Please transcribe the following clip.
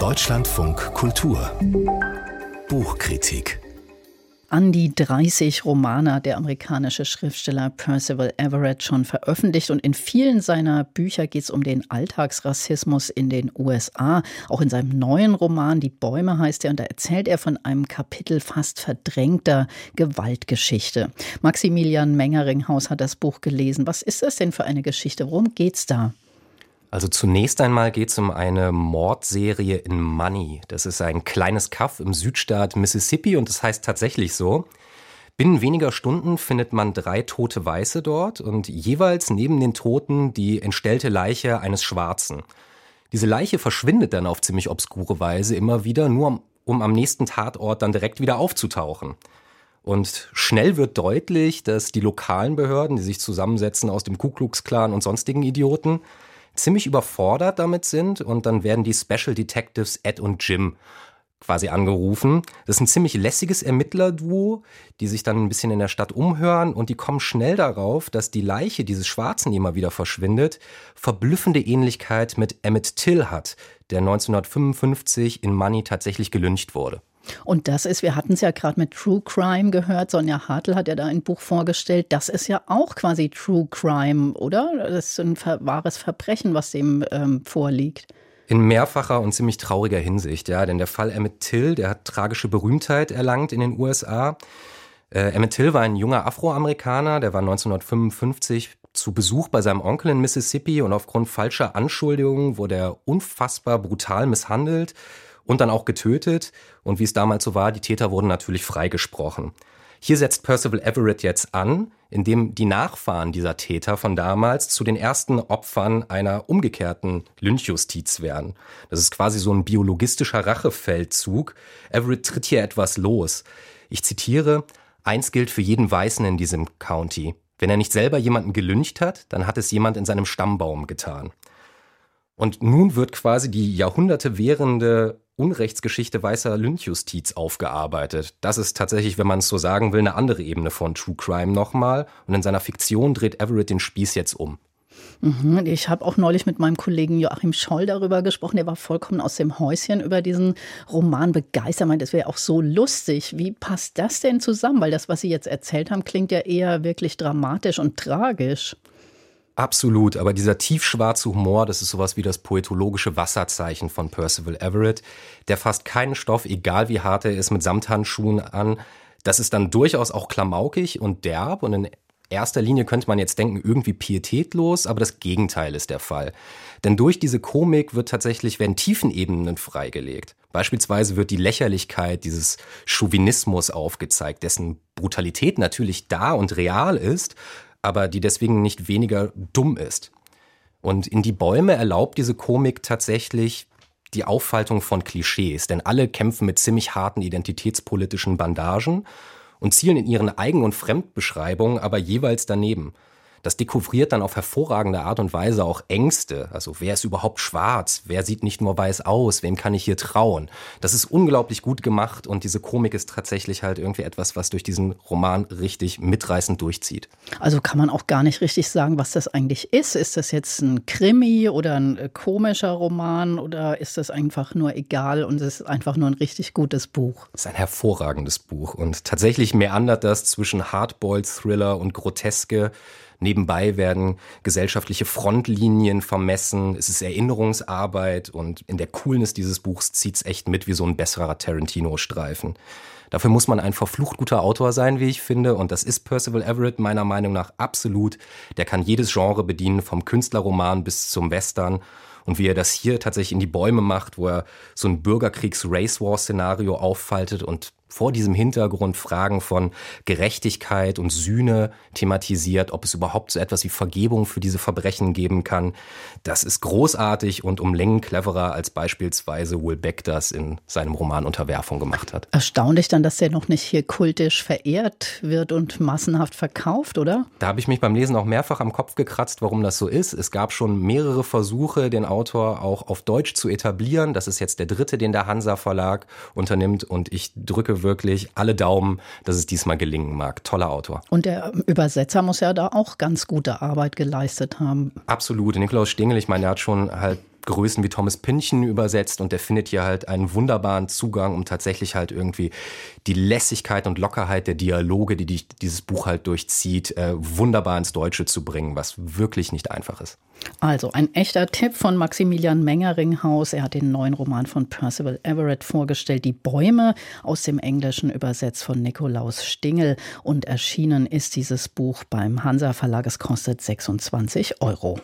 Deutschlandfunk Kultur Buchkritik an die 30 Romane der amerikanische Schriftsteller Percival Everett schon veröffentlicht und in vielen seiner Bücher geht es um den Alltagsrassismus in den USA. Auch in seinem neuen Roman Die Bäume heißt er und da erzählt er von einem Kapitel fast verdrängter Gewaltgeschichte. Maximilian Mengeringhaus hat das Buch gelesen. Was ist das denn für eine Geschichte? Worum geht's da? Also zunächst einmal geht es um eine Mordserie in Money. Das ist ein kleines Kaff im Südstaat Mississippi und das heißt tatsächlich so. Binnen weniger Stunden findet man drei tote Weiße dort und jeweils neben den Toten die entstellte Leiche eines Schwarzen. Diese Leiche verschwindet dann auf ziemlich obskure Weise immer wieder, nur um am nächsten Tatort dann direkt wieder aufzutauchen. Und schnell wird deutlich, dass die lokalen Behörden, die sich zusammensetzen aus dem Ku Klux Klan und sonstigen Idioten, ziemlich überfordert damit sind und dann werden die Special Detectives Ed und Jim quasi angerufen. Das ist ein ziemlich lässiges Ermittlerduo, die sich dann ein bisschen in der Stadt umhören und die kommen schnell darauf, dass die Leiche dieses Schwarzen, die immer wieder verschwindet, verblüffende Ähnlichkeit mit Emmett Till hat, der 1955 in Money tatsächlich gelyncht wurde. Und das ist, wir hatten es ja gerade mit True Crime gehört, Sonja Hartl hat ja da ein Buch vorgestellt, das ist ja auch quasi True Crime, oder? Das ist ein wahres Verbrechen, was dem ähm, vorliegt. In mehrfacher und ziemlich trauriger Hinsicht, ja, denn der Fall Emmett Till, der hat tragische Berühmtheit erlangt in den USA. Äh, Emmett Till war ein junger Afroamerikaner, der war 1955 zu Besuch bei seinem Onkel in Mississippi und aufgrund falscher Anschuldigungen wurde er unfassbar brutal misshandelt und dann auch getötet. Und wie es damals so war, die Täter wurden natürlich freigesprochen. Hier setzt Percival Everett jetzt an, indem die Nachfahren dieser Täter von damals zu den ersten Opfern einer umgekehrten Lynchjustiz werden. Das ist quasi so ein biologistischer Rachefeldzug. Everett tritt hier etwas los. Ich zitiere, eins gilt für jeden Weißen in diesem County. Wenn er nicht selber jemanden gelyncht hat, dann hat es jemand in seinem Stammbaum getan. Und nun wird quasi die Jahrhunderte währende Unrechtsgeschichte weißer Lynchjustiz aufgearbeitet. Das ist tatsächlich, wenn man es so sagen will, eine andere Ebene von True Crime nochmal. Und in seiner Fiktion dreht Everett den Spieß jetzt um. Mhm, ich habe auch neulich mit meinem Kollegen Joachim Scholl darüber gesprochen. Der war vollkommen aus dem Häuschen über diesen Roman begeistert. Er meint, es wäre auch so lustig. Wie passt das denn zusammen? Weil das, was Sie jetzt erzählt haben, klingt ja eher wirklich dramatisch und tragisch. Absolut, aber dieser tiefschwarze Humor, das ist sowas wie das poetologische Wasserzeichen von Percival Everett. Der fasst keinen Stoff, egal wie hart er ist, mit Samthandschuhen an. Das ist dann durchaus auch klamaukig und derb und in erster Linie könnte man jetzt denken, irgendwie pietätlos, aber das Gegenteil ist der Fall. Denn durch diese Komik wird tatsächlich, werden Tiefenebenen freigelegt. Beispielsweise wird die Lächerlichkeit dieses Chauvinismus aufgezeigt, dessen Brutalität natürlich da und real ist, aber die deswegen nicht weniger dumm ist. Und in die Bäume erlaubt diese Komik tatsächlich die Auffaltung von Klischees, denn alle kämpfen mit ziemlich harten identitätspolitischen Bandagen und zielen in ihren Eigen- und Fremdbeschreibungen aber jeweils daneben. Das dekouvriert dann auf hervorragende Art und Weise auch Ängste. Also wer ist überhaupt schwarz? Wer sieht nicht nur weiß aus? Wem kann ich hier trauen? Das ist unglaublich gut gemacht und diese Komik ist tatsächlich halt irgendwie etwas, was durch diesen Roman richtig mitreißend durchzieht. Also kann man auch gar nicht richtig sagen, was das eigentlich ist. Ist das jetzt ein Krimi oder ein äh, komischer Roman oder ist das einfach nur egal und es ist einfach nur ein richtig gutes Buch? Es ist ein hervorragendes Buch und tatsächlich meandert das zwischen Hardboiled Thriller und Groteske. Nebenbei werden gesellschaftliche Frontlinien vermessen. Es ist Erinnerungsarbeit und in der Coolness dieses Buchs zieht's echt mit wie so ein besserer Tarantino-Streifen. Dafür muss man ein verflucht guter Autor sein, wie ich finde. Und das ist Percival Everett meiner Meinung nach absolut. Der kann jedes Genre bedienen, vom Künstlerroman bis zum Western. Und wie er das hier tatsächlich in die Bäume macht, wo er so ein Bürgerkriegs-Race-War-Szenario auffaltet und vor diesem Hintergrund Fragen von Gerechtigkeit und Sühne thematisiert, ob es überhaupt so etwas wie Vergebung für diese Verbrechen geben kann. Das ist großartig und um Längen cleverer als beispielsweise Will Beck das in seinem Roman Unterwerfung gemacht hat. Erstaunlich dann, dass der noch nicht hier kultisch verehrt wird und massenhaft verkauft, oder? Da habe ich mich beim Lesen auch mehrfach am Kopf gekratzt, warum das so ist. Es gab schon mehrere Versuche, den Autor auch auf Deutsch zu etablieren. Das ist jetzt der dritte, den der Hansa Verlag unternimmt und ich drücke wirklich alle Daumen, dass es diesmal gelingen mag. Toller Autor. Und der Übersetzer muss ja da auch ganz gute Arbeit geleistet haben. Absolut. Nikolaus Stingel, ich meine, er hat schon halt Größen wie Thomas Pynchon übersetzt und der findet hier halt einen wunderbaren Zugang, um tatsächlich halt irgendwie die Lässigkeit und Lockerheit der Dialoge, die, die dieses Buch halt durchzieht, äh, wunderbar ins Deutsche zu bringen, was wirklich nicht einfach ist. Also ein echter Tipp von Maximilian Mengeringhaus. Er hat den neuen Roman von Percival Everett vorgestellt, Die Bäume, aus dem Englischen übersetzt von Nikolaus Stingel. Und erschienen ist dieses Buch beim Hansa Verlag. Es kostet 26 Euro.